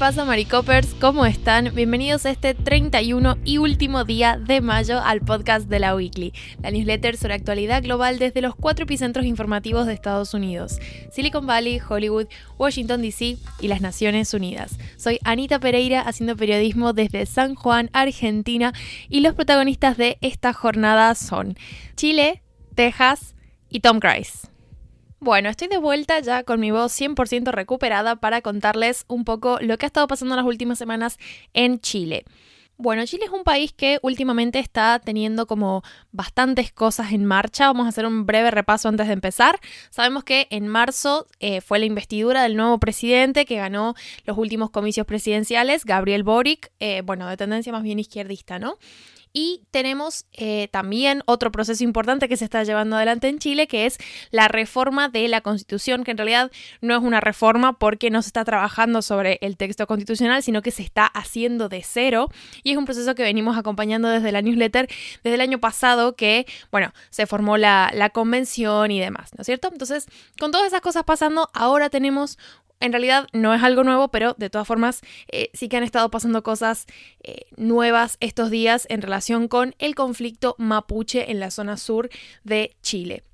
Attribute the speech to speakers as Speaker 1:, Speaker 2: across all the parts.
Speaker 1: pasa, Maricopers? ¿Cómo están? Bienvenidos este 31 y último día de mayo al podcast de la Weekly, la newsletter sobre actualidad global desde los cuatro epicentros informativos de Estados Unidos: Silicon Valley, Hollywood, Washington DC y las Naciones Unidas. Soy Anita Pereira haciendo periodismo desde San Juan, Argentina, y los protagonistas de esta jornada son Chile, Texas y Tom Cruise. Bueno, estoy de vuelta ya con mi voz 100% recuperada para contarles un poco lo que ha estado pasando las últimas semanas en Chile. Bueno, Chile es un país que últimamente está teniendo como bastantes cosas en marcha. Vamos a hacer un breve repaso antes de empezar. Sabemos que en marzo eh, fue la investidura del nuevo presidente que ganó los últimos comicios presidenciales, Gabriel Boric, eh, bueno, de tendencia más bien izquierdista, ¿no? Y tenemos eh, también otro proceso importante que se está llevando adelante en Chile, que es la reforma de la Constitución, que en realidad no es una reforma porque no se está trabajando sobre el texto constitucional, sino que se está haciendo de cero. Y es un proceso que venimos acompañando desde la newsletter desde el año pasado, que, bueno, se formó la, la convención y demás, ¿no es cierto? Entonces, con todas esas cosas pasando, ahora tenemos en realidad no es algo nuevo, pero de todas formas eh, sí que han estado pasando cosas eh, nuevas estos días en relación con el conflicto mapuche en la zona sur de Chile.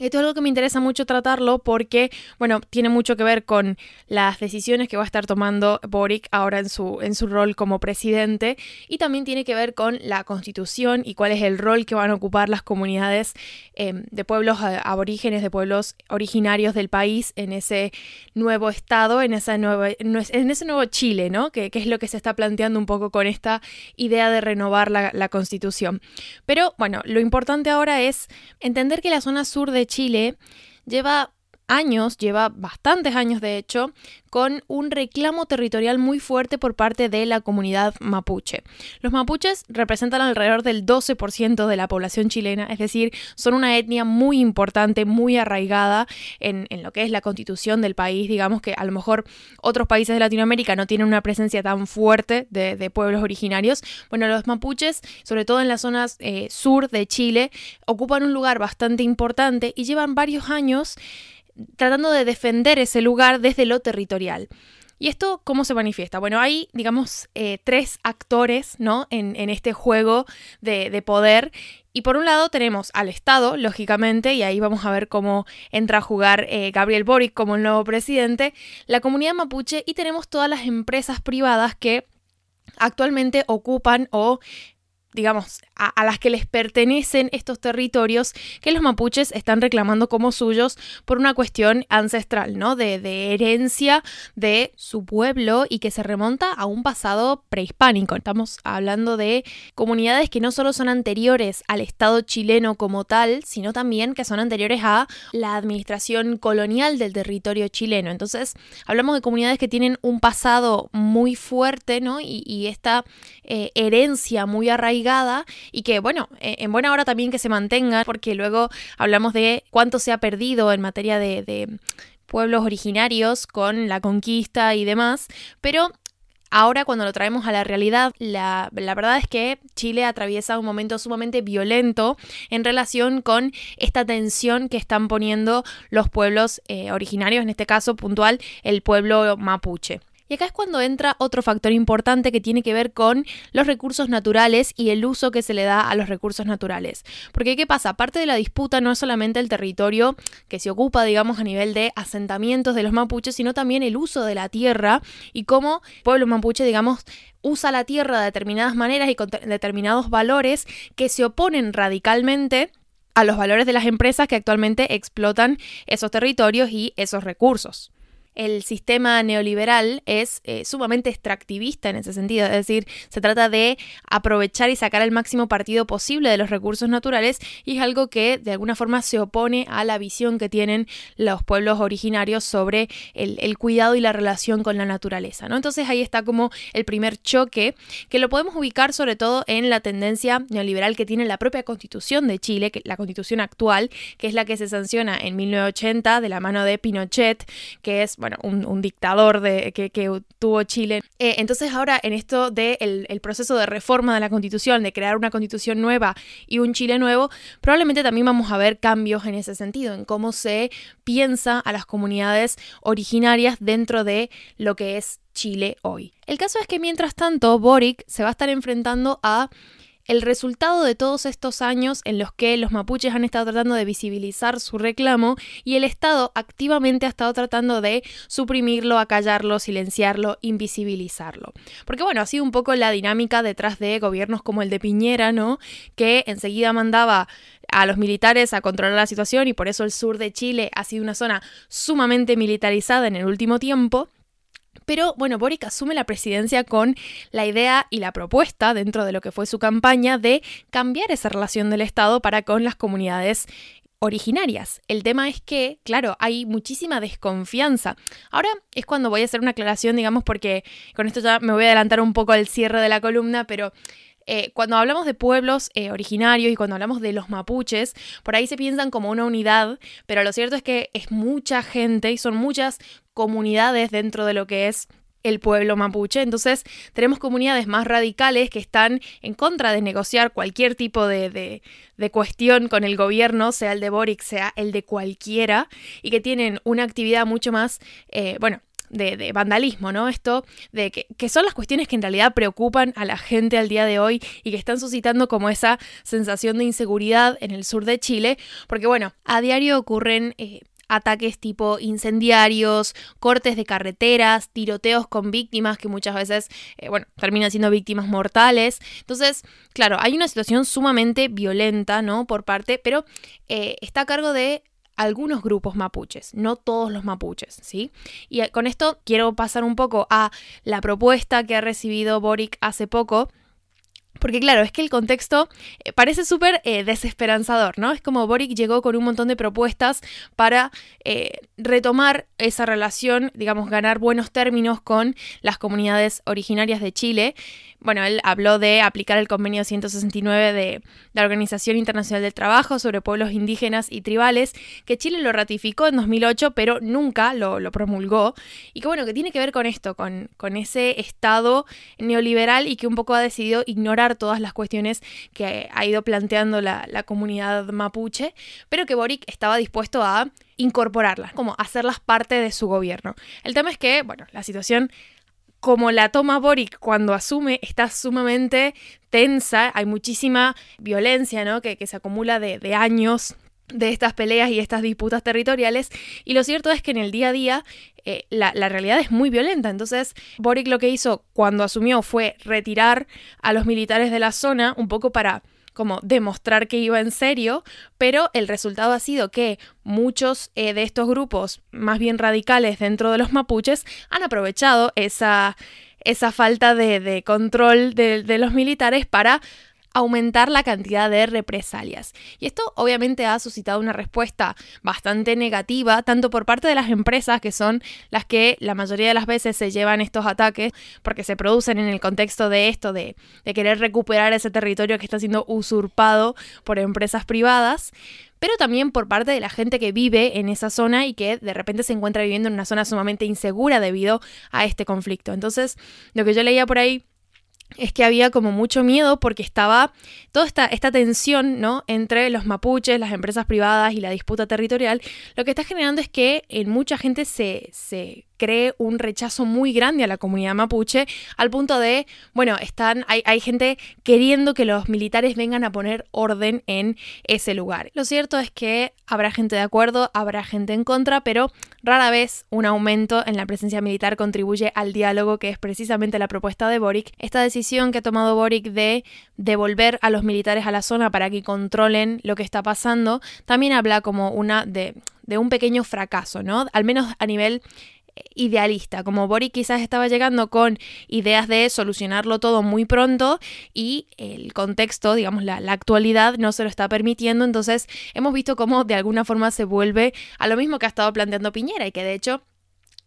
Speaker 1: Esto es algo que me interesa mucho tratarlo porque, bueno, tiene mucho que ver con las decisiones que va a estar tomando Boric ahora en su, en su rol como presidente y también tiene que ver con la constitución y cuál es el rol que van a ocupar las comunidades em, de pueblos aborígenes, de pueblos originarios del país en ese nuevo estado, en, esa nueva, en ese nuevo Chile, ¿no? Que, es lo que se está planteando un poco con esta idea de renovar la, la constitución. Pero, bueno, lo importante ahora es entender que la zona sur de Chile lleva años, lleva bastantes años de hecho, con un reclamo territorial muy fuerte por parte de la comunidad mapuche. Los mapuches representan alrededor del 12% de la población chilena, es decir, son una etnia muy importante, muy arraigada en, lo que es la constitución del país. Digamos que a lo mejor otros países de Latinoamérica no tienen una presencia tan fuerte de, pueblos originarios. Bueno, los mapuches, sobre todo en las zonas eh, sur de Chile, ocupan un lugar bastante importante y llevan varios años tratando de defender ese lugar desde lo territorial. ¿Y esto cómo se manifiesta? Bueno, hay, digamos, eh, tres actores ¿no? en, este juego de, poder. Y por un lado tenemos al Estado, lógicamente, y ahí vamos a ver cómo entra a jugar eh, Gabriel Boric como el nuevo presidente, la comunidad mapuche y tenemos todas las empresas privadas que actualmente ocupan o digamos, a, las que les pertenecen estos territorios que los mapuches están reclamando como suyos por una cuestión ancestral, ¿no? De, de, herencia de su pueblo y que se remonta a un pasado prehispánico. Estamos hablando de comunidades que no solo son anteriores al Estado chileno como tal, sino también que son anteriores a la administración colonial del territorio chileno. Entonces, hablamos de comunidades que tienen un pasado muy fuerte, ¿no? Y, y esta eh, herencia muy arraigada y que, bueno, eh, en buena hora también que se mantenga, porque luego hablamos de cuánto se ha perdido en materia de, pueblos originarios con la conquista y demás, pero Ahora cuando lo traemos a la realidad, la, verdad es que Chile atraviesa un momento sumamente violento en relación con esta tensión que están poniendo los pueblos eh, originarios, en este caso puntual el pueblo mapuche. Y acá es cuando entra otro factor importante que tiene que ver con los recursos naturales y el uso que se le da a los recursos naturales. Porque ¿qué pasa? Parte de la disputa no es solamente el territorio que se ocupa, digamos, a nivel de asentamientos de los mapuches, sino también el uso de la tierra y cómo el pueblo mapuche, digamos, usa la tierra de determinadas maneras y con determinados valores que se oponen radicalmente a los valores de las empresas que actualmente explotan esos territorios y esos recursos el sistema neoliberal es eh, sumamente extractivista en ese sentido, es decir, se trata de aprovechar y sacar el máximo partido posible de los recursos naturales y es algo que de alguna forma se opone a la visión que tienen los pueblos originarios sobre el, cuidado y la relación con la naturaleza. ¿no? Entonces ahí está como el primer choque que lo podemos ubicar sobre todo en la tendencia neoliberal que tiene la propia constitución de Chile, que, la constitución actual, que es la que se sanciona en 1980 de la mano de Pinochet, que es bueno, un, dictador que, tuvo Chile. Eh, entonces ahora en esto del el proceso de reforma de la constitución, de crear una constitución nueva y un Chile nuevo, probablemente también vamos a ver cambios en ese sentido, en cómo se piensa a las comunidades originarias dentro de lo que es Chile hoy. El caso es que mientras tanto, Boric se va a estar enfrentando a el resultado de todos estos años en los que los mapuches han estado tratando de visibilizar su reclamo y el Estado activamente ha estado tratando de suprimirlo, acallarlo, silenciarlo, invisibilizarlo. Porque bueno, ha sido un poco la dinámica detrás de gobiernos como el de Piñera, ¿no? Que enseguida mandaba a los militares a controlar la situación y por eso el sur de Chile ha sido una zona sumamente militarizada en el último tiempo. Pero bueno, Boric asume la presidencia con la idea y la propuesta dentro de lo que fue su campaña de cambiar esa relación del Estado para con las comunidades originarias. El tema es que, claro, hay muchísima desconfianza. Ahora es cuando voy a hacer una aclaración, digamos, porque con esto ya me voy a adelantar un poco al cierre de la columna, pero eh, cuando hablamos de pueblos eh, originarios y cuando hablamos de los mapuches, por ahí se piensan como una unidad, pero lo cierto es que es mucha gente y son muchas comunidades dentro de lo que es el pueblo mapuche. Entonces tenemos comunidades más radicales que están en contra de negociar cualquier tipo de, de, cuestión con el gobierno, sea el de Boric, sea el de cualquiera, y que tienen una actividad mucho más, eh, bueno, de, vandalismo, ¿no? Esto de que, que, son las cuestiones que en realidad preocupan a la gente al día de hoy y que están suscitando como esa sensación de inseguridad en el sur de Chile, porque bueno, a diario ocurren... Eh, ataques tipo incendiarios, cortes de carreteras, tiroteos con víctimas que muchas veces, eh, bueno, terminan siendo víctimas mortales. Entonces, claro, hay una situación sumamente violenta, ¿no? Por parte, pero eh, está a cargo de algunos grupos mapuches, no todos los mapuches, ¿sí? Y eh, con esto quiero pasar un poco a la propuesta que ha recibido Boric hace poco. Porque claro, es que el contexto eh, parece súper eh, desesperanzador, ¿no? Es como Boric llegó con un montón de propuestas para retomar esa relación, digamos, ganar buenos términos con las comunidades originarias de Chile. Bueno, él habló de aplicar el convenio 169 de la Organización Internacional del Trabajo sobre pueblos indígenas y tribales, que Chile lo ratificó en 2008, pero nunca lo, promulgó, y que bueno, que tiene que ver con esto, con, ese Estado neoliberal y que un poco ha decidido ignorar todas las cuestiones que ha ido planteando la, la comunidad mapuche, pero que Boric estaba dispuesto a incorporarlas, como hacerlas parte de su gobierno. El tema es que, bueno, la situación como la toma Boric cuando asume está sumamente tensa, hay muchísima violencia ¿no? que, se acumula de, años de estas peleas y estas disputas territoriales y lo cierto es que en el día a día eh, la, la, realidad es muy violenta. Entonces, Boric lo que hizo cuando asumió fue retirar a los militares de la zona un poco para como demostrar que iba en serio, pero el resultado ha sido que muchos eh, de estos grupos más bien radicales dentro de los mapuches han aprovechado esa, esa falta de, control de los militares para aumentar la cantidad de represalias. Y esto obviamente ha suscitado una respuesta bastante negativa, tanto por parte de las empresas, que son las que la mayoría de las veces se llevan estos ataques, porque se producen en el contexto de esto, de, querer recuperar ese territorio que está siendo usurpado por empresas privadas, pero también por parte de la gente que vive en esa zona y que de repente se encuentra viviendo en una zona sumamente insegura debido a este conflicto. Entonces, lo que yo leía por ahí es que había como mucho miedo porque estaba toda esta, esta tensión ¿no? entre los mapuches, las empresas privadas y la disputa territorial, lo que está generando es que en mucha gente se, se cree un rechazo muy grande a la comunidad mapuche, al punto de, bueno, están, hay, hay gente queriendo que los militares vengan a poner orden en ese lugar. Lo cierto es que habrá gente de acuerdo, habrá gente en contra, pero rara vez un aumento en la presencia militar contribuye al diálogo, que es precisamente la propuesta de Boric. Esta decisión que ha tomado Boric de devolver a los militares a la zona para que controlen lo que está pasando, también habla como una de, de un pequeño fracaso, ¿no? Al menos a nivel idealista, como Boric quizás estaba llegando con ideas de solucionarlo todo muy pronto y el contexto, digamos, la, actualidad no se lo está permitiendo, entonces hemos visto cómo de alguna forma se vuelve a lo mismo que ha estado planteando Piñera y que de hecho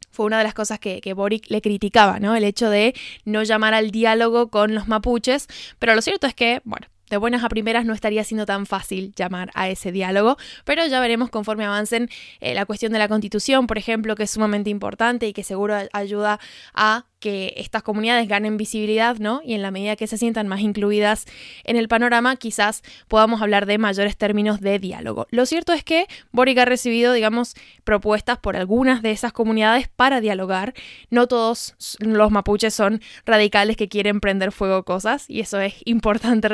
Speaker 1: fue una de las cosas que, que, Boric le criticaba, ¿no? El hecho de no llamar al diálogo con los mapuches, pero lo cierto es que, bueno, de buenas a primeras no estaría siendo tan fácil llamar a ese diálogo, pero ya veremos conforme avancen eh, la cuestión de la constitución, por ejemplo, que es sumamente importante y que seguro ayuda a que estas comunidades ganen visibilidad, ¿no? Y en la medida que se sientan más incluidas en el panorama, quizás podamos hablar de mayores términos de diálogo. Lo cierto es que Boric ha recibido, digamos, propuestas por algunas de esas comunidades para dialogar. No todos los mapuches son radicales que quieren prender fuego cosas, y eso es importante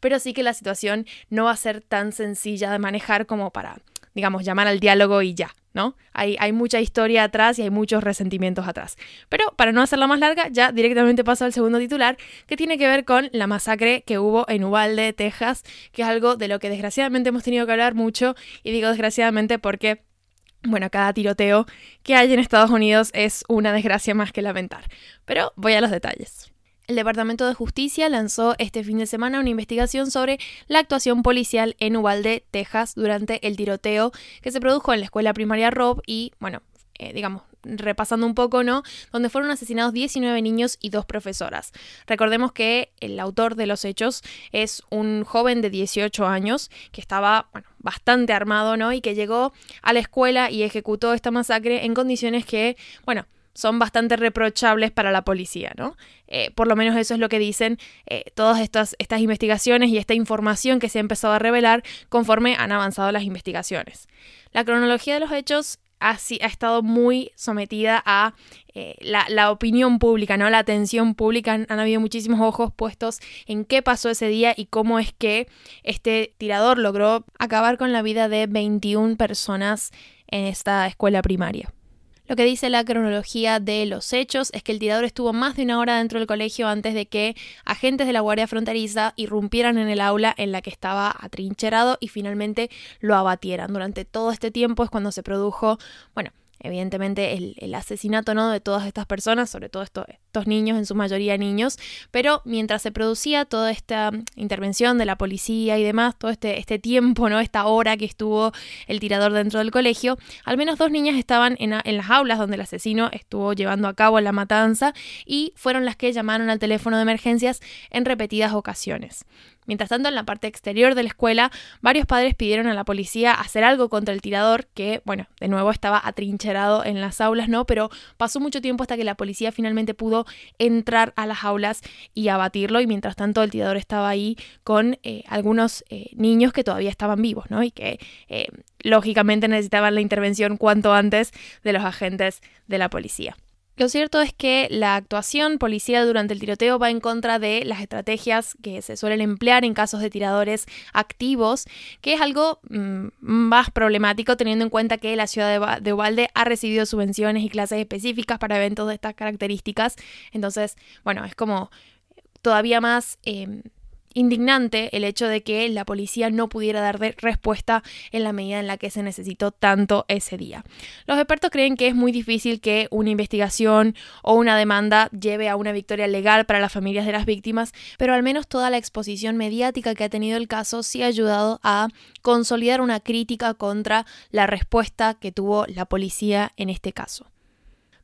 Speaker 1: pero sí que la situación no va a ser tan sencilla de manejar como para digamos, llamar al diálogo y ya, ¿no? Hay, hay mucha historia atrás y hay muchos resentimientos atrás. Pero para no hacerla más larga, ya directamente paso al segundo titular, que tiene que ver con la masacre que hubo en Uvalde, Texas, que es algo de lo que desgraciadamente hemos tenido que hablar mucho, y digo desgraciadamente porque... Bueno, cada tiroteo que hay en Estados Unidos es una desgracia más que lamentar. Pero voy a los detalles. El Departamento de Justicia lanzó este fin de semana una investigación sobre la actuación policial en Uvalde, Texas, durante el tiroteo que se produjo en la escuela primaria Rob y, bueno, eh, digamos, repasando un poco, ¿no? Donde fueron asesinados 19 niños y dos profesoras. Recordemos que el autor de los hechos es un joven de 18 años que estaba, bastante armado, ¿no? Y que llegó a la escuela y ejecutó esta masacre en condiciones que, bueno, son bastante reprochables para la policía, ¿no? Eh, por lo menos eso es lo que dicen eh, todas estas, estas investigaciones y esta información que se ha empezado a revelar conforme han avanzado las investigaciones. La cronología de los hechos ha, ha estado muy sometida a eh, la, opinión pública, ¿no? La atención pública. Han, han, habido muchísimos ojos puestos en qué pasó ese día y cómo es que este tirador logró acabar con la vida de 21 personas en esta escuela primaria. Lo que dice la cronología de los hechos es que el tirador estuvo más de una hora dentro del colegio antes de que agentes de la Guardia Fronteriza irrumpieran en el aula en la que estaba atrincherado y finalmente lo abatieran. Durante todo este tiempo es cuando se produjo, bueno, evidentemente el, asesinato ¿no? de todas estas personas, sobre todo estos niños, en su mayoría niños, pero mientras se producía toda esta intervención de la policía y demás, todo este, este tiempo, ¿no? esta hora que estuvo el tirador dentro del colegio, al menos dos niñas estaban en, en las aulas donde el asesino estuvo llevando a cabo la matanza y fueron las que llamaron al teléfono de emergencias en repetidas ocasiones. Mientras tanto, en la parte exterior de la escuela, varios padres pidieron a la policía hacer algo contra el tirador, que, bueno, de nuevo estaba atrincherado en las aulas, ¿no? Pero pasó mucho tiempo hasta que la policía finalmente pudo entrar a las aulas y abatirlo, y mientras tanto el tirador estaba ahí con eh, algunos eh, niños que todavía estaban vivos, ¿no? Y que eh, lógicamente necesitaban la intervención cuanto antes de los agentes de la policía. Lo cierto es que la actuación policial durante el tiroteo va en contra de las estrategias que se suelen emplear en casos de tiradores activos, que es algo mm, más problemático teniendo en cuenta que la ciudad de, Ubalde ha recibido subvenciones y clases específicas para eventos de estas características. Entonces, bueno, es como todavía más... Em, indignante el hecho de que la policía no pudiera dar respuesta en la medida en la que se necesitó tanto ese día. Los expertos creen que es muy difícil que una investigación o una demanda lleve a una victoria legal para las familias de las víctimas, pero al menos toda la exposición mediática que ha tenido el caso sí ha ayudado a consolidar una crítica contra la respuesta que tuvo la policía en este caso.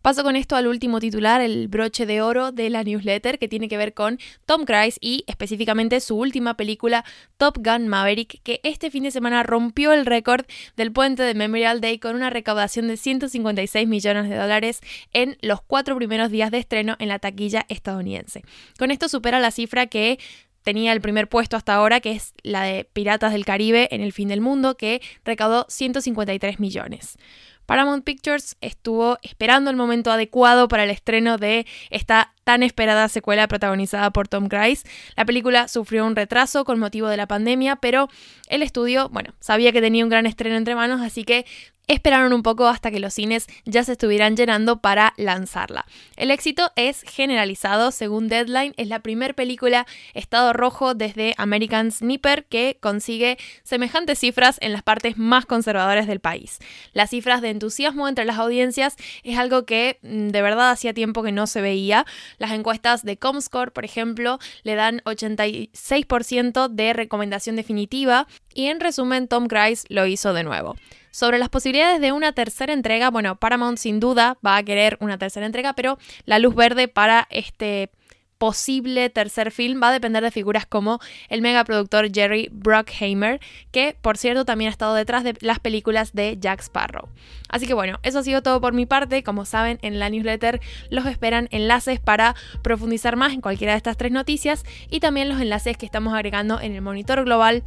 Speaker 1: Paso con esto al último titular, el broche de oro de la newsletter, que tiene que ver con Tom Cruise y específicamente su última película, Top Gun Maverick, que este fin de semana rompió el récord del puente de Memorial Day con una recaudación de 156 millones de dólares en los cuatro primeros días de estreno en la taquilla estadounidense. Con esto supera la cifra que tenía el primer puesto hasta ahora, que es la de Piratas del Caribe en el fin del mundo, que recaudó 153 millones. Paramount Pictures estuvo esperando el momento adecuado para el estreno de esta tan esperada secuela protagonizada por Tom Cruise. La película sufrió un retraso con motivo de la pandemia, pero el estudio, bueno, sabía que tenía un gran estreno entre manos, así que esperaron un poco hasta que los cines ya se estuvieran llenando para lanzarla. El éxito es generalizado, según Deadline, es la primera película estado rojo desde American Sniper que consigue semejantes cifras en las partes más conservadoras del país. Las cifras de entusiasmo entre las audiencias es algo que mm, de verdad hacía tiempo que no se veía. Las encuestas de Comscore, por ejemplo, le dan 86% de recomendación definitiva y en resumen Tom Cruise lo hizo de nuevo. Sobre las posibilidades de una tercera entrega, bueno, Paramount sin duda va a querer una tercera entrega, pero la luz verde para este posible tercer film va a depender de figuras como el megaproductor Jerry Bruckheimer, que por cierto también ha estado detrás de las películas de Jack Sparrow. Así que bueno, eso ha sido todo por mi parte. Como saben, en la newsletter los esperan enlaces para profundizar más en cualquiera de estas tres noticias y también los enlaces que estamos agregando en el monitor global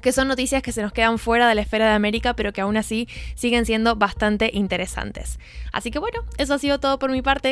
Speaker 1: que son noticias que se nos quedan fuera de la esfera de América, pero que aún así siguen siendo bastante interesantes. Así que bueno, eso ha sido todo por mi parte.